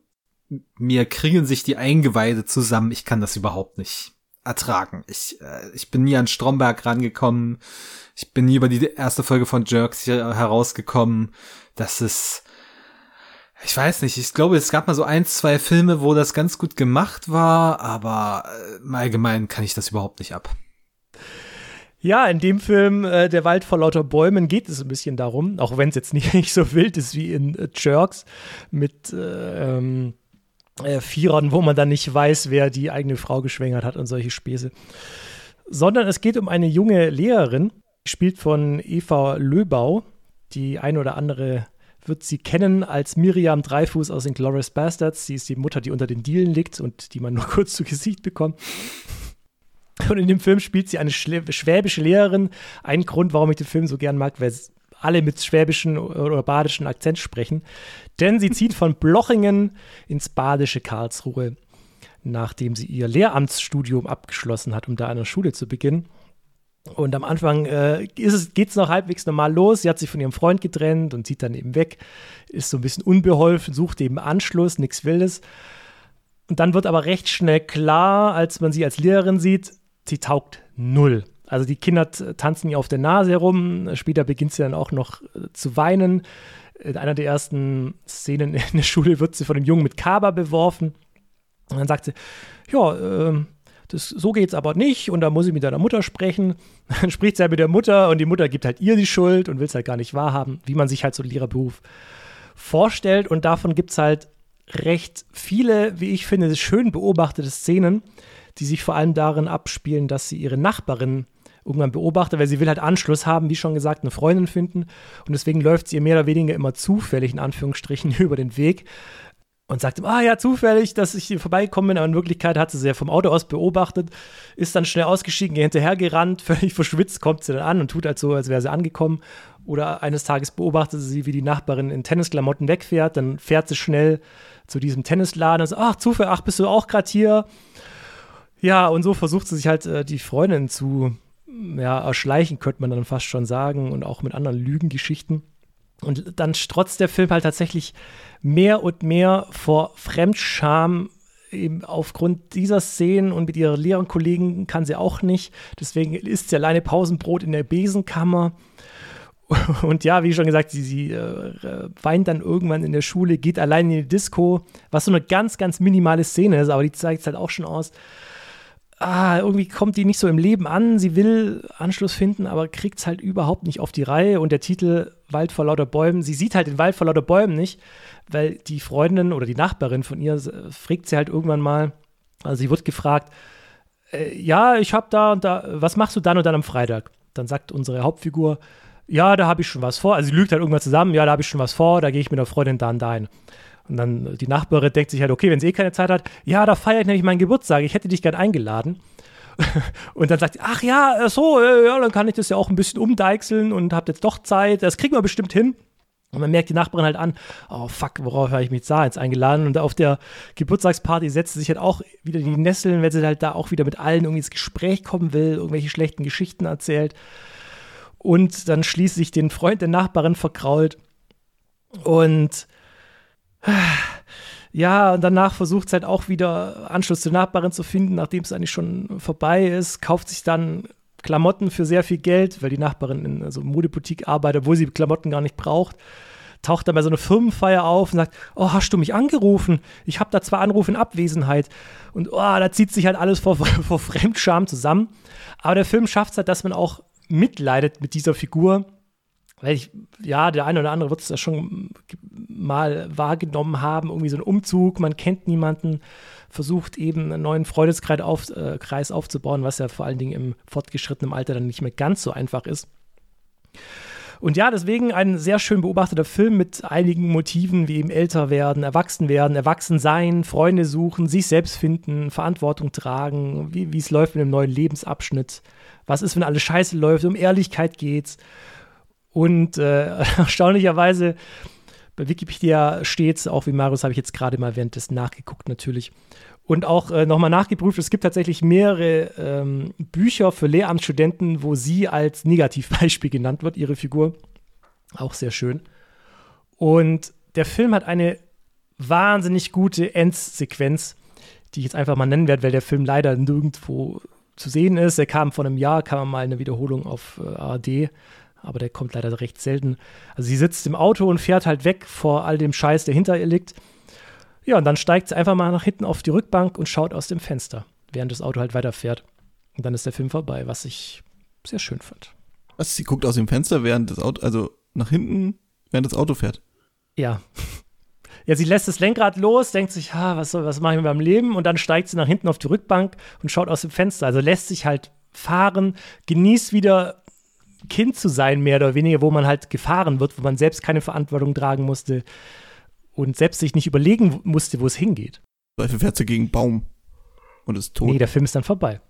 [SPEAKER 1] mir kriegen sich die Eingeweide zusammen. Ich kann das überhaupt nicht. ertragen. Ich, äh, ich bin nie an Stromberg rangekommen. Ich bin nie über die erste Folge von Jerks hier herausgekommen. Das ist, ich weiß nicht, ich glaube, es gab mal so ein, zwei Filme, wo das ganz gut gemacht war, aber äh, im Allgemeinen kann ich das überhaupt nicht ab.
[SPEAKER 3] Ja, in dem Film äh, Der Wald vor lauter Bäumen geht es ein bisschen darum, auch wenn es jetzt nicht, nicht, so wild ist wie in äh, Jerks mit äh, ähm, äh, Vierern, wo man dann nicht weiß, wer die eigene Frau geschwängert hat und solche Späße. Sondern es geht um eine junge Lehrerin, gespielt von Eva Löbau. Die eine oder andere wird sie kennen als Miriam Dreifuß aus den Glorious Bastards. Sie ist die Mutter, die unter den Dielen liegt und die man nur kurz zu Gesicht bekommt. Und in dem Film spielt sie eine schwäbische Lehrerin. Ein Grund, warum ich den Film so gern mag, weil alle mit schwäbischen oder badischen Akzent sprechen. Denn sie zieht von Blochingen ins badische Karlsruhe, nachdem sie ihr Lehramtsstudium abgeschlossen hat, um da an der Schule zu beginnen. Und am Anfang äh, geht es noch halbwegs normal los. Sie hat sich von ihrem Freund getrennt und zieht dann eben weg, ist so ein bisschen unbeholfen, sucht eben Anschluss, nichts Wildes. Und dann wird aber recht schnell klar, als man sie als Lehrerin sieht, sie taugt null. Also die Kinder tanzen ihr auf der Nase herum. Später beginnt sie dann auch noch äh, zu weinen. In einer der ersten Szenen in der Schule wird sie von dem Jungen mit Kaba beworfen. Und dann sagt sie, ja, äh, das, so geht's aber nicht und da muss ich mit deiner Mutter sprechen. Dann spricht sie halt mit der Mutter und die Mutter gibt halt ihr die Schuld und will es halt gar nicht wahrhaben, wie man sich halt so einen Lehrerberuf vorstellt. Und davon gibt es halt recht viele, wie ich finde, schön beobachtete Szenen, die sich vor allem darin abspielen, dass sie ihre Nachbarin irgendwann beobachtet, weil sie will halt Anschluss haben, wie schon gesagt, eine Freundin finden. Und deswegen läuft sie ihr mehr oder weniger immer zufällig, in Anführungsstrichen, über den Weg und sagt ihm, ah ja, zufällig, dass ich hier vorbeigekommen bin, aber in Wirklichkeit hat sie sie ja vom Auto aus beobachtet, ist dann schnell ausgestiegen, hinterhergerannt, völlig verschwitzt, kommt sie dann an und tut halt so, als wäre sie angekommen. Oder eines Tages beobachtet sie, wie die Nachbarin in Tennisklamotten wegfährt, dann fährt sie schnell zu diesem Tennisladen und sagt, ach, Zufall, ach, bist du auch gerade hier? Ja, und so versucht sie sich halt äh, die Freundin zu ja, erschleichen, könnte man dann fast schon sagen, und auch mit anderen Lügengeschichten. Und dann strotzt der Film halt tatsächlich mehr und mehr vor Fremdscham. Eben aufgrund dieser Szenen und mit ihren Lehrerkollegen kann sie auch nicht. Deswegen isst sie alleine Pausenbrot in der Besenkammer. Und ja, wie schon gesagt, sie, sie äh, weint dann irgendwann in der Schule, geht allein in die Disco, was so eine ganz, ganz minimale Szene ist, aber die zeigt es halt auch schon aus. Ah, irgendwie kommt die nicht so im Leben an. Sie will Anschluss finden, aber kriegt es halt überhaupt nicht auf die Reihe. Und der Titel Wald vor lauter Bäumen, sie sieht halt den Wald vor lauter Bäumen nicht, weil die Freundin oder die Nachbarin von ihr äh, fragt sie halt irgendwann mal, also sie wird gefragt, äh, ja, ich hab da und da, was machst du dann und dann am Freitag? Dann sagt unsere Hauptfigur, ja, da habe ich schon was vor. Also sie lügt halt irgendwann zusammen, ja, da habe ich schon was vor, da gehe ich mit der Freundin da und dahin. Und dann die Nachbarin denkt sich halt, okay, wenn sie eh keine Zeit hat, ja, da feiere ich nämlich meinen Geburtstag, ich hätte dich gern eingeladen. und dann sagt sie, ach ja, so, ja, dann kann ich das ja auch ein bisschen umdeichseln und habt jetzt doch Zeit, das kriegen wir bestimmt hin. Und man merkt die Nachbarin halt an, oh fuck, worauf habe ich mich da jetzt eingeladen? Und auf der Geburtstagsparty setzt sie sich halt auch wieder die Nesseln, weil sie halt da auch wieder mit allen irgendwie ins Gespräch kommen will, irgendwelche schlechten Geschichten erzählt und dann schließlich den Freund der Nachbarin verkrault. Und ja, und danach versucht es halt auch wieder Anschluss zur Nachbarin zu finden, nachdem es eigentlich schon vorbei ist, kauft sich dann Klamotten für sehr viel Geld, weil die Nachbarin in so also Modeboutique arbeitet, obwohl sie Klamotten gar nicht braucht. Taucht dann bei so einer Firmenfeier auf und sagt, oh, hast du mich angerufen? Ich habe da zwei Anrufe in Abwesenheit. Und oh, da zieht sich halt alles vor, vor Fremdscham zusammen. Aber der Film schafft es halt, dass man auch mitleidet mit dieser Figur. Weil ich, ja, der eine oder andere wird es ja schon mal wahrgenommen haben, irgendwie so ein Umzug, man kennt niemanden, versucht eben einen neuen Freundeskreis auf, äh, aufzubauen, was ja vor allen Dingen im fortgeschrittenen Alter dann nicht mehr ganz so einfach ist. Und ja, deswegen ein sehr schön beobachteter Film mit einigen Motiven, wie eben älter werden, erwachsen werden, erwachsen sein, Freunde suchen, sich selbst finden, Verantwortung tragen, wie es läuft in einem neuen Lebensabschnitt was ist, wenn alles scheiße läuft, um Ehrlichkeit geht's. Und äh, erstaunlicherweise bei Wikipedia steht es, auch wie Marius habe ich jetzt gerade mal währenddessen nachgeguckt natürlich. Und auch äh, nochmal nachgeprüft, es gibt tatsächlich mehrere ähm, Bücher für Lehramtsstudenten, wo sie als Negativbeispiel genannt wird, ihre Figur. Auch sehr schön. Und der Film hat eine wahnsinnig gute Endsequenz, die ich jetzt einfach mal nennen werde, weil der Film leider nirgendwo zu sehen ist. Er kam vor einem Jahr, kam mal eine Wiederholung auf äh, ARD, aber der kommt leider recht selten. Also sie sitzt im Auto und fährt halt weg vor all dem Scheiß, der hinter ihr liegt. Ja, und dann steigt sie einfach mal nach hinten auf die Rückbank und schaut aus dem Fenster, während das Auto halt weiterfährt. Und dann ist der Film vorbei, was ich sehr schön fand.
[SPEAKER 4] Was? Sie guckt aus dem Fenster, während das Auto, also nach hinten, während das Auto fährt.
[SPEAKER 3] Ja. Ja, sie lässt das Lenkrad los, denkt sich, ha, was, soll, was mache ich mit meinem Leben? Und dann steigt sie nach hinten auf die Rückbank und schaut aus dem Fenster. Also lässt sich halt fahren, genießt wieder Kind zu sein, mehr oder weniger, wo man halt gefahren wird, wo man selbst keine Verantwortung tragen musste und selbst sich nicht überlegen musste, wo es hingeht.
[SPEAKER 4] Dafür fährt sie gegen Baum und ist tot.
[SPEAKER 3] Nee, der Film ist dann vorbei.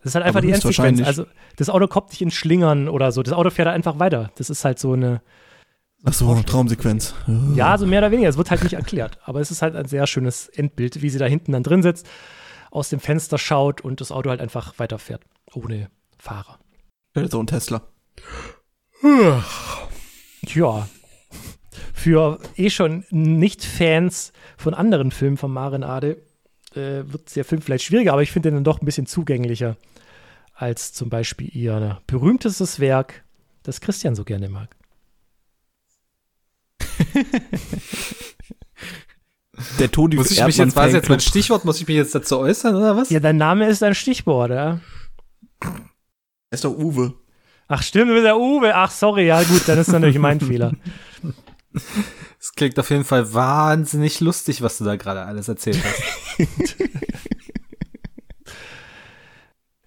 [SPEAKER 3] Das ist halt einfach
[SPEAKER 4] Aber
[SPEAKER 3] die Endsequenz. Also das Auto kommt nicht ins Schlingern oder so. Das Auto fährt einfach weiter. Das ist halt so eine,
[SPEAKER 4] Ach so, Traumsequenz.
[SPEAKER 3] ja, so mehr oder weniger. Es wird halt nicht erklärt. Aber es ist halt ein sehr schönes Endbild, wie sie da hinten dann drin sitzt, aus dem Fenster schaut und das Auto halt einfach weiterfährt. Ohne Fahrer.
[SPEAKER 4] So ein Tesla.
[SPEAKER 3] Ja. Für eh schon Nicht-Fans von anderen Filmen von Maren Ade äh, wird der Film vielleicht schwieriger, aber ich finde ihn dann doch ein bisschen zugänglicher als zum Beispiel ihr berühmtestes Werk, das Christian so gerne mag.
[SPEAKER 4] Der Todi
[SPEAKER 1] Muss ich mich jetzt, war das jetzt mein Stichwort, muss ich mich jetzt dazu äußern, oder was?
[SPEAKER 3] Ja, dein Name ist ein Stichwort, ja?
[SPEAKER 4] ist doch Uwe.
[SPEAKER 3] Ach stimmt, du bist der Uwe. Ach, sorry, ja gut, dann ist natürlich mein Fehler.
[SPEAKER 1] Es klingt auf jeden Fall wahnsinnig lustig, was du da gerade alles erzählt hast.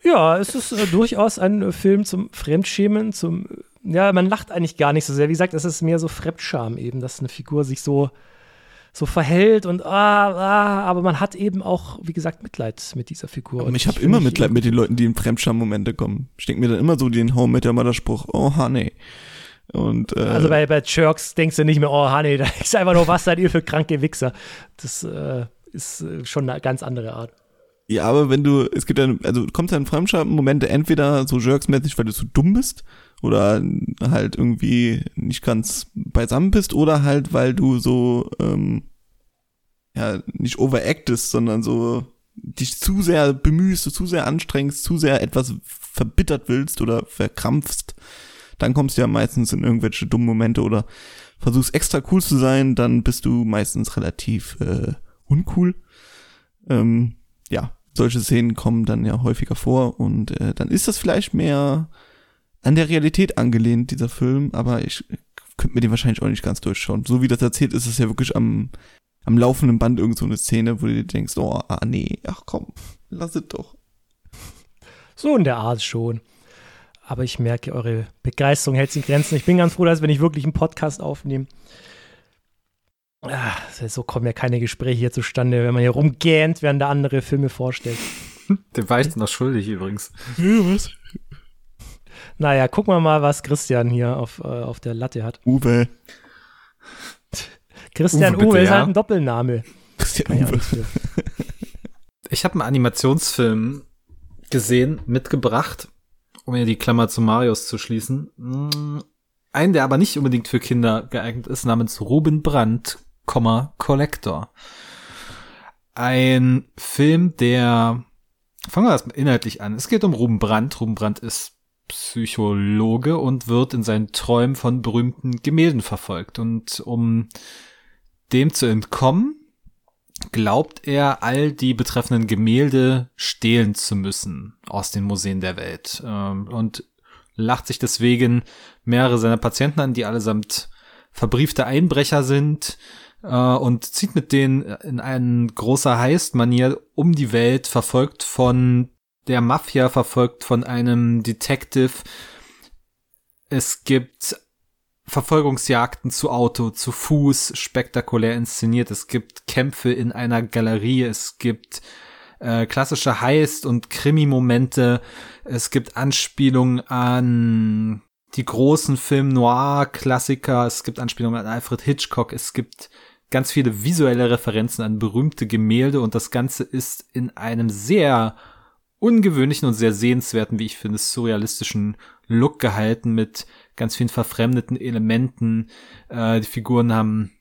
[SPEAKER 3] Ja, es ist äh, durchaus ein äh, Film zum Fremdschämen, zum, ja, man lacht eigentlich gar nicht so sehr. Wie gesagt, es ist mehr so Fremdscham eben, dass eine Figur sich so, so verhält und, ah, ah, aber man hat eben auch, wie gesagt, Mitleid mit dieser Figur.
[SPEAKER 4] Und
[SPEAKER 3] Und
[SPEAKER 4] ich habe immer Mitleid mit den Leuten, die in Fremdscham-Momente kommen. Ich denke mir dann immer so den Home mit der Mutterspruch, oh Honey. Und äh,
[SPEAKER 3] Also bei, bei Jerks denkst du nicht mehr, oh, Honey, da ist einfach nur, was seid ihr für kranke Wichser. Das äh, ist äh, schon eine ganz andere Art.
[SPEAKER 4] ja, aber wenn du, es gibt dann, also kommt dann Fremdscham-Momente entweder so Jerks-mäßig, weil du zu dumm bist oder halt irgendwie nicht ganz beisammen bist oder halt, weil du so, ähm, ja, nicht overactest, sondern so dich zu sehr bemühst, zu sehr anstrengst, zu sehr etwas verbittert willst oder verkrampfst, dann kommst du ja meistens in irgendwelche dummen Momente oder versuchst extra cool zu sein, dann bist du meistens relativ äh, uncool. Ähm, ja, solche Szenen kommen dann ja häufiger vor und äh, dann ist das vielleicht mehr an der Realität angelehnt, dieser Film, aber ich könnte mir den wahrscheinlich auch nicht ganz durchschauen. So wie das erzählt ist, ist es ja wirklich am, am laufenden Band irgend so eine Szene, wo du dir denkst, oh, ah, nee, ach komm, lass es doch.
[SPEAKER 3] So in der Art schon. Aber ich merke, eure Begeisterung hält sich in Grenzen. Ich bin ganz froh, dass wir nicht wirklich einen Podcast aufnehmen. Ah, so kommen ja keine Gespräche hier zustande, wenn man hier rumgähnt, während der andere Filme vorstellt.
[SPEAKER 1] Dem war ich noch schuldig übrigens.
[SPEAKER 4] was?
[SPEAKER 3] Naja, gucken wir mal, was Christian hier auf, äh, auf der Latte hat.
[SPEAKER 4] Uwe.
[SPEAKER 3] Christian
[SPEAKER 1] Uwe,
[SPEAKER 3] Uwe,
[SPEAKER 1] bitte,
[SPEAKER 3] ist
[SPEAKER 1] ja?
[SPEAKER 3] halt ein Doppelname.
[SPEAKER 4] Christian
[SPEAKER 3] Kann ja
[SPEAKER 4] Uwe.
[SPEAKER 1] Ich habe einen Animationsfilm gesehen, mitgebracht, um mir die Klammer zu Marius zu schließen. Mm, Einen, der aber nicht unbedingt für Kinder geeignet ist, namens Ruben Brandt, Komma, Collector. Ein Film, der, fangen wir erstmal inhaltlich an. Es geht um Ruben Brandt. Ruben Brandt ist Psychologe und wird in seinen Träumen von berühmten Gemälden verfolgt. Und um dem zu entkommen, glaubt er, all die betreffenden Gemälde stehlen zu müssen aus den Museen der Welt. Ähm, und lacht sich deswegen mehrere seiner Patienten an, die allesamt verbriefte Einbrecher sind äh, und zieht mit denen in einen großer Heist-Manier um die Welt, verfolgt von der Mafia, verfolgt von einem Detective. Es gibt Verfolgungsjagden zu Auto, zu Fuß, spektakulär inszeniert. Es gibt Kämpfe in einer Galerie. Es gibt äh, klassische Heist- und Krimi-Momente. Es gibt Anspielungen an die großen Film-Noir-Klassiker. Es gibt Anspielungen an Alfred Hitchcock. Es gibt ganz viele visuelle Referenzen an berühmte Gemälde und das Ganze ist in einem sehr ungewöhnlichen und sehr sehenswerten, wie ich finde, surrealistischen Look gehalten mit ganz vielen verfremdeten Elementen. Äh, die Figuren haben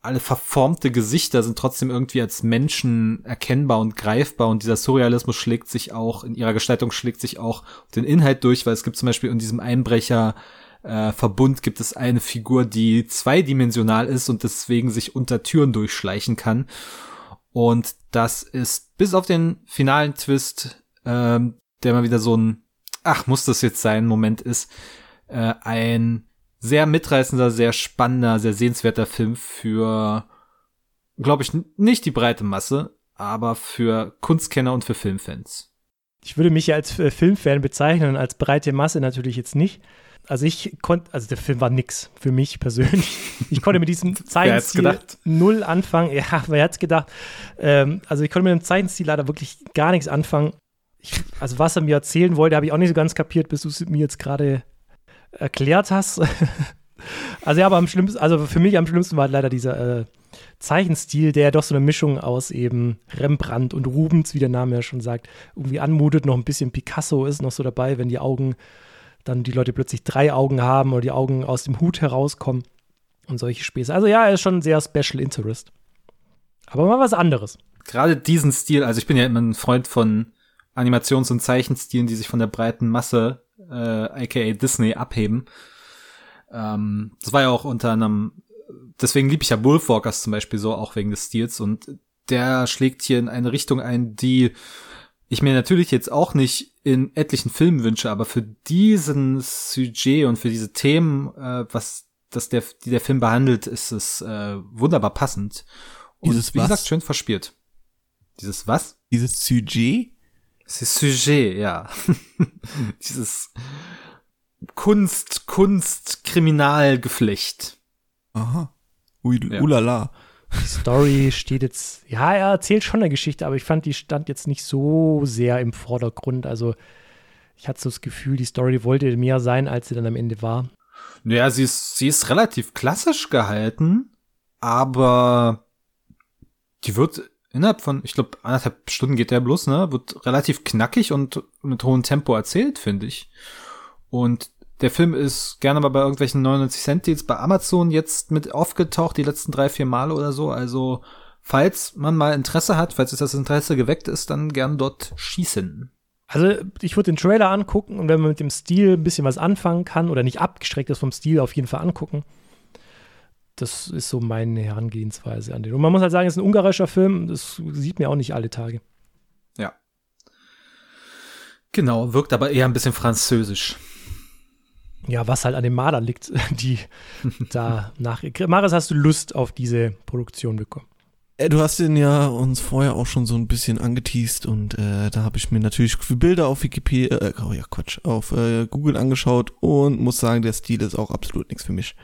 [SPEAKER 1] alle verformte Gesichter sind trotzdem irgendwie als Menschen erkennbar und greifbar und dieser Surrealismus schlägt sich auch, in ihrer Gestaltung schlägt sich auch den Inhalt durch, weil es gibt zum Beispiel in diesem Einbrecher äh, Verbund gibt es eine Figur, die zweidimensional ist und deswegen sich unter Türen durchschleichen kann. Und das ist bis auf den finalen Twist, ähm, der mal wieder so ein, ach, muss das jetzt sein, Moment ist, äh, ein sehr mitreißender, sehr spannender, sehr sehenswerter Film für, glaube ich, nicht die breite Masse, aber für Kunstkenner und für Filmfans.
[SPEAKER 3] Ich würde mich ja als äh, Filmfan bezeichnen, als breite Masse natürlich jetzt nicht. Also ich konnte, also der Film war nix für mich persönlich. Ich konnte mit diesem Zeichenstil null anfangen. Ja, wer hat's gedacht? Ähm, also ich konnte mit dem Zeichenstil leider wirklich gar nichts anfangen. Ich, also was er mir erzählen wollte, habe ich auch nicht so ganz kapiert, bis du es mir jetzt gerade erklärt hast. also ja, aber am schlimmsten, also für mich am schlimmsten war halt leider dieser äh, Zeichenstil, der doch so eine Mischung aus eben Rembrandt und Rubens, wie der Name ja schon sagt, irgendwie anmutet, noch ein bisschen Picasso ist noch so dabei, wenn die Augen dann die Leute plötzlich drei Augen haben oder die Augen aus dem Hut herauskommen und solche Späße. Also ja, er ist schon sehr Special Interest. Aber mal was anderes.
[SPEAKER 1] Gerade diesen Stil, also ich bin ja immer ein Freund von Animations- und Zeichenstilen, die sich von der breiten Masse, äh, aka Disney, abheben. Ähm, das war ja auch unter anderem, deswegen liebe ich ja Wolfwalkers zum Beispiel so, auch wegen des Stils. Und der schlägt hier in eine Richtung ein, die ich mir natürlich jetzt auch nicht in etlichen Filmen wünsche, aber für diesen Sujet und für diese Themen, äh, was das der, die der Film behandelt, ist es äh, wunderbar passend. Und
[SPEAKER 4] Dieses
[SPEAKER 1] wie
[SPEAKER 4] was?
[SPEAKER 1] gesagt, schön verspielt. Dieses was?
[SPEAKER 4] Dieses Sujet?
[SPEAKER 1] Dieses Sujet, ja. Dieses Kunst, Kunst, Kriminalgeflecht.
[SPEAKER 4] Aha. Ui,
[SPEAKER 1] Ja.
[SPEAKER 4] ulala.
[SPEAKER 3] Die Story steht jetzt, ja, er erzählt schon eine Geschichte, aber ich fand, die stand jetzt nicht so sehr im Vordergrund. Also ich hatte so das Gefühl, die Story wollte mehr sein, als sie dann am Ende war.
[SPEAKER 1] Naja, sie ist, sie ist relativ klassisch gehalten, aber die wird innerhalb von, ich glaube, anderthalb Stunden geht der bloß, ne? Wird relativ knackig und mit hohem Tempo erzählt, finde ich. Und der Film ist gerne mal bei irgendwelchen 99 Cent Deals bei Amazon jetzt mit aufgetaucht, die letzten drei, vier Male oder so. Also, falls man mal Interesse hat, falls das Interesse geweckt ist, dann gern dort schießen.
[SPEAKER 3] Also ich würde den Trailer angucken und wenn man mit dem Stil ein bisschen was anfangen kann oder nicht abgestreckt ist vom Stil, auf jeden Fall angucken. Das ist so meine Herangehensweise an den. Und man muss halt sagen, es ist ein ungarischer Film, das sieht man auch nicht alle Tage.
[SPEAKER 1] Ja. Genau, wirkt aber eher ein bisschen französisch.
[SPEAKER 3] Ja, was halt an den Malern liegt, die da nach. Maris, hast du Lust auf diese Produktion bekommen?
[SPEAKER 4] Äh, Du hast den ja uns vorher auch schon so ein bisschen angeteased und äh, da habe ich mir natürlich Bilder auf Wikipedia, äh, oh ja Quatsch, auf äh, Google angeschaut und muss sagen, der Stil ist auch absolut nichts für mich.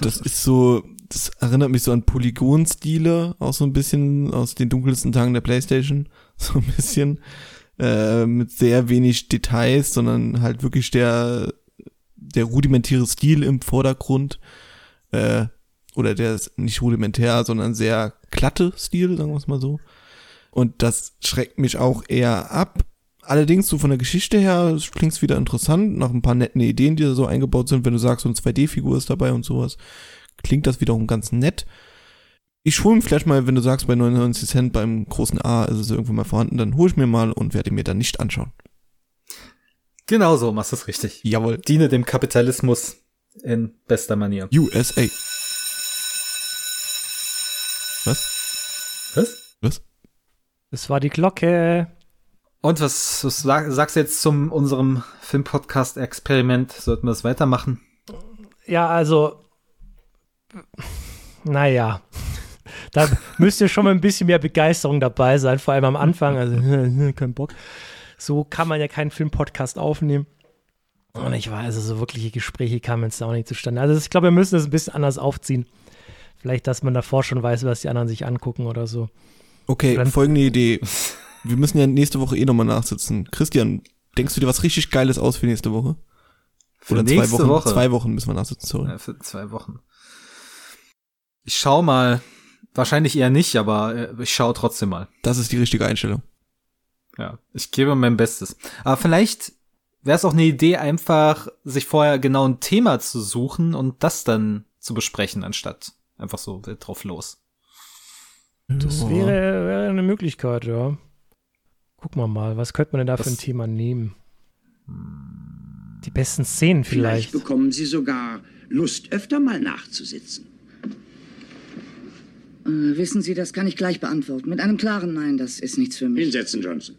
[SPEAKER 4] Das ist so, das erinnert mich so an Polygonstile, auch so ein bisschen aus den dunkelsten Tagen der Playstation, so ein bisschen äh, mit sehr wenig Details, sondern halt wirklich der der rudimentäre Stil im Vordergrund. Äh, oder der ist nicht rudimentär, sondern sehr glatte Stil, sagen wir es mal so. Und das schreckt mich auch eher ab. Allerdings so von der Geschichte her klingt es wieder interessant, nach ein paar netten Ideen, die da so eingebaut sind, wenn du sagst, so eine 2D-Figur ist dabei und sowas, klingt das wiederum ganz nett. Ich hole mir vielleicht mal, wenn du sagst, bei 99 Cent beim großen A ist es irgendwo mal vorhanden, dann hole ich mir mal und werde mir dann nicht anschauen.
[SPEAKER 1] Genau so machst du es richtig.
[SPEAKER 4] Jawohl.
[SPEAKER 1] Diene dem Kapitalismus in bester Manier.
[SPEAKER 4] USA. Was?
[SPEAKER 1] Was?
[SPEAKER 4] Was?
[SPEAKER 3] Das war die Glocke.
[SPEAKER 1] Und was, was sag, sagst du jetzt zum unserem Filmpodcast-Experiment? Sollten wir das weitermachen?
[SPEAKER 3] Ja, also, naja, da müsste schon mal ein bisschen mehr Begeisterung dabei sein, vor allem am Anfang. Also, kein Bock. So kann man ja keinen Filmpodcast aufnehmen. Und ich weiß, also so wirkliche Gespräche kamen jetzt auch nicht zustande. Also ich glaube, wir müssen das ein bisschen anders aufziehen. Vielleicht, dass man davor schon weiß, was die anderen sich angucken oder so.
[SPEAKER 4] Okay,
[SPEAKER 3] Dann-
[SPEAKER 4] folgende Idee. Wir müssen ja nächste Woche eh nochmal nachsitzen. Christian, denkst du dir was richtig Geiles aus für nächste Woche?
[SPEAKER 1] Für
[SPEAKER 4] Oder
[SPEAKER 1] nächste
[SPEAKER 4] zwei Wochen?
[SPEAKER 1] Woche.
[SPEAKER 4] Zwei Wochen müssen wir nachsitzen, sorry.
[SPEAKER 1] Ja, für zwei Wochen. Ich schau mal. Wahrscheinlich eher nicht, aber äh, ich schaue trotzdem mal.
[SPEAKER 4] Das ist die richtige Einstellung.
[SPEAKER 1] Ja, ich gebe mein Bestes. Aber vielleicht wäre es auch eine Idee, einfach sich vorher genau ein Thema zu suchen und das dann zu besprechen, anstatt Einfach so drauf los.
[SPEAKER 3] Das wäre, wäre eine Möglichkeit, ja. Gucken wir mal, was könnte man denn da für ein Thema nehmen? Die besten Szenen vielleicht.
[SPEAKER 5] Vielleicht bekommen Sie sogar Lust, öfter mal nachzusitzen.
[SPEAKER 6] Äh, wissen Sie, das kann ich gleich beantworten. Mit einem klaren Nein, das ist nichts für mich.
[SPEAKER 5] Hinsetzen, Johnson.